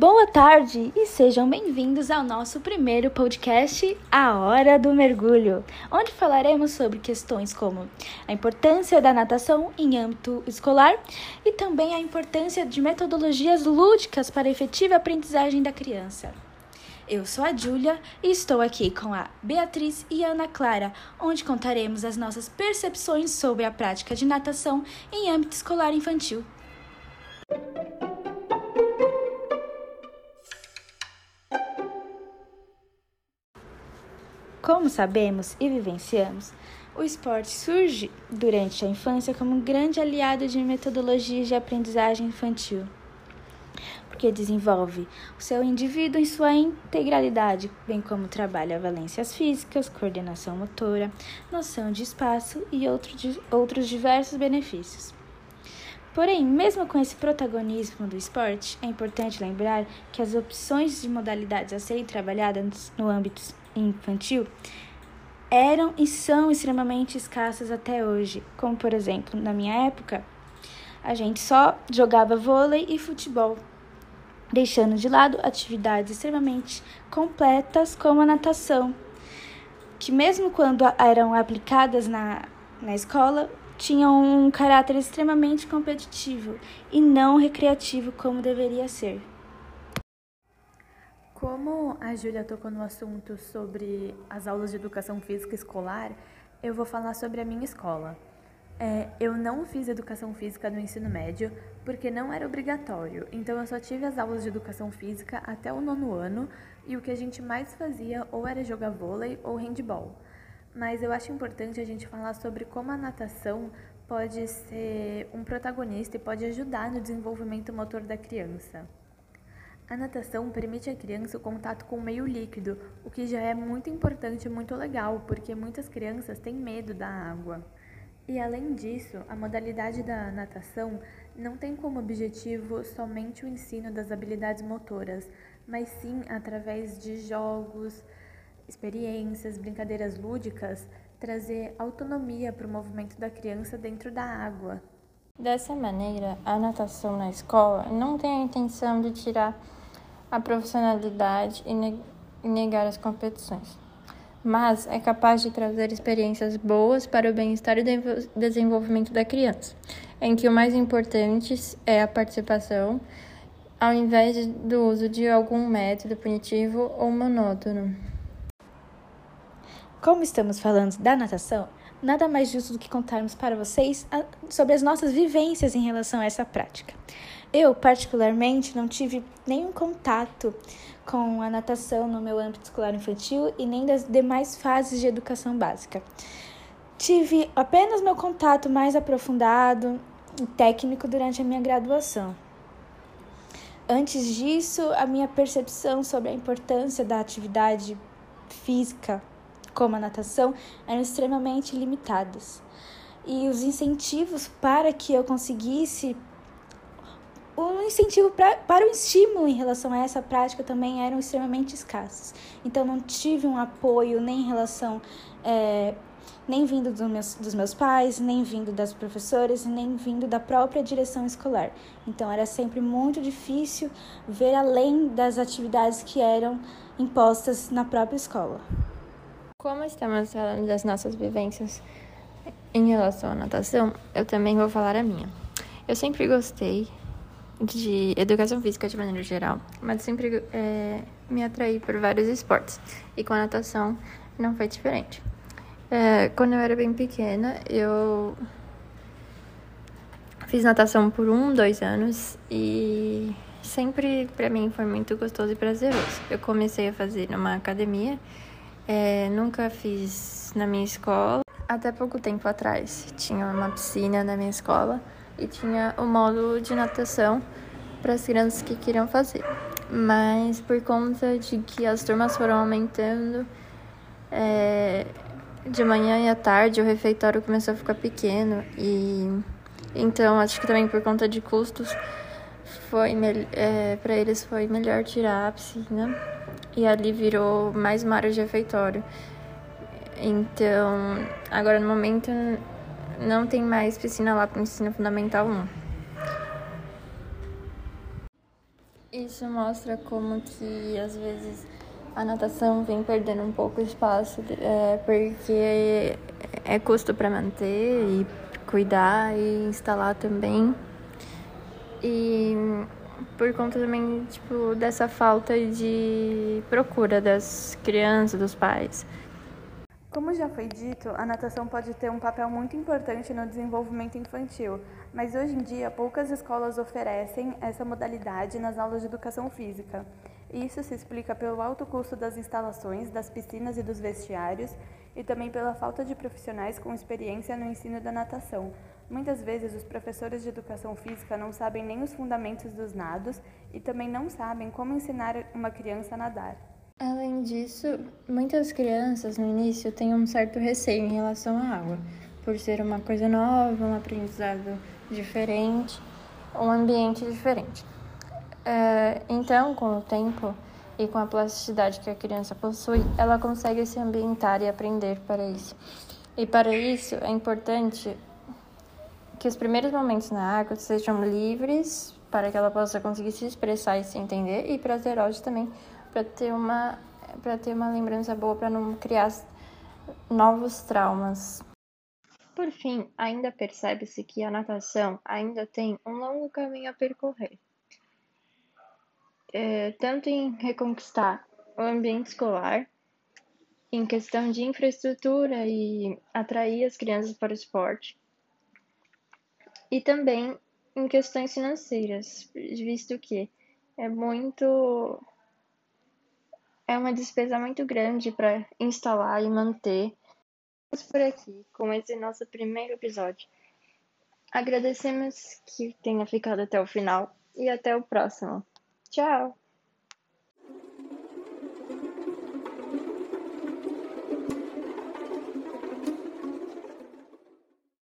Boa tarde e sejam bem-vindos ao nosso primeiro podcast, A Hora do Mergulho, onde falaremos sobre questões como a importância da natação em âmbito escolar e também a importância de metodologias lúdicas para a efetiva aprendizagem da criança. Eu sou a Júlia e estou aqui com a Beatriz e Ana Clara, onde contaremos as nossas percepções sobre a prática de natação em âmbito escolar infantil. Como sabemos e vivenciamos, o esporte surge durante a infância como um grande aliado de metodologias de aprendizagem infantil, porque desenvolve o seu indivíduo em sua integralidade, bem como trabalha valências físicas, coordenação motora, noção de espaço e outros diversos benefícios. Porém, mesmo com esse protagonismo do esporte, é importante lembrar que as opções de modalidades a serem trabalhadas no âmbito infantil eram e são extremamente escassas até hoje, como por exemplo, na minha época, a gente só jogava vôlei e futebol, deixando de lado atividades extremamente completas como a natação, que mesmo quando eram aplicadas na, na escola, tinham um caráter extremamente competitivo e não recreativo como deveria ser. Como a Júlia tocou no assunto sobre as aulas de educação física escolar, eu vou falar sobre a minha escola. É, eu não fiz educação física no ensino médio porque não era obrigatório, então eu só tive as aulas de educação física até o nono ano e o que a gente mais fazia ou era jogar vôlei ou handball. Mas eu acho importante a gente falar sobre como a natação pode ser um protagonista e pode ajudar no desenvolvimento motor da criança. A natação permite à criança o contato com o meio líquido, o que já é muito importante e muito legal, porque muitas crianças têm medo da água. E além disso, a modalidade da natação não tem como objetivo somente o ensino das habilidades motoras, mas sim através de jogos, experiências, brincadeiras lúdicas, trazer autonomia para o movimento da criança dentro da água. Dessa maneira, a natação na escola não tem a intenção de tirar a profissionalidade e negar as competições, mas é capaz de trazer experiências boas para o bem-estar e desenvolvimento da criança, em que o mais importante é a participação, ao invés do uso de algum método punitivo ou monótono. Como estamos falando da natação, nada mais justo do que contarmos para vocês sobre as nossas vivências em relação a essa prática. Eu, particularmente, não tive nenhum contato com a natação no meu âmbito escolar infantil e nem das demais fases de educação básica. Tive apenas meu contato mais aprofundado e técnico durante a minha graduação. Antes disso, a minha percepção sobre a importância da atividade física, como a natação, eram extremamente limitadas. E os incentivos para que eu conseguisse o incentivo pra, para o estímulo em relação a essa prática também eram extremamente escassos. Então, não tive um apoio nem em relação, é, nem vindo dos meus, dos meus pais, nem vindo das professoras, nem vindo da própria direção escolar. Então, era sempre muito difícil ver além das atividades que eram impostas na própria escola. Como estamos falando das nossas vivências em relação à natação, eu também vou falar a minha. Eu sempre gostei de educação física de maneira geral, mas sempre é, me atraí por vários esportes. E com a natação não foi diferente. É, quando eu era bem pequena, eu fiz natação por um, dois anos e sempre para mim foi muito gostoso e prazeroso. Eu comecei a fazer numa academia, é, nunca fiz na minha escola. Até pouco tempo atrás tinha uma piscina na minha escola e tinha o módulo de natação para as crianças que queriam fazer. Mas por conta de que as turmas foram aumentando, é, de manhã e à tarde o refeitório começou a ficar pequeno e então acho que também por conta de custos foi é, para eles foi melhor tirar a piscina e ali virou mais uma área de refeitório. Então agora no momento não tem mais piscina lá para o ensino fundamental 1. Isso mostra como que às vezes a natação vem perdendo um pouco espaço, é, porque é custo para manter e cuidar e instalar também. E por conta também, tipo, dessa falta de procura das crianças, dos pais. Como já foi dito, a natação pode ter um papel muito importante no desenvolvimento infantil, mas hoje em dia poucas escolas oferecem essa modalidade nas aulas de educação física. Isso se explica pelo alto custo das instalações, das piscinas e dos vestiários, e também pela falta de profissionais com experiência no ensino da natação. Muitas vezes os professores de educação física não sabem nem os fundamentos dos nados e também não sabem como ensinar uma criança a nadar. Além disso, muitas crianças no início têm um certo receio em relação à água, por ser uma coisa nova, um aprendizado diferente, um ambiente diferente. É, então, com o tempo e com a plasticidade que a criança possui, ela consegue se ambientar e aprender para isso. E para isso é importante que os primeiros momentos na água sejam livres para que ela possa conseguir se expressar e se entender e prazerosos também para ter uma para ter uma lembrança boa para não criar novos traumas. Por fim, ainda percebe-se que a natação ainda tem um longo caminho a percorrer. É, tanto em reconquistar o ambiente escolar, em questão de infraestrutura e atrair as crianças para o esporte, e também em questões financeiras, visto que é muito é uma despesa muito grande para instalar e manter. Vamos por aqui com esse nosso primeiro episódio. Agradecemos que tenha ficado até o final e até o próximo. Tchau!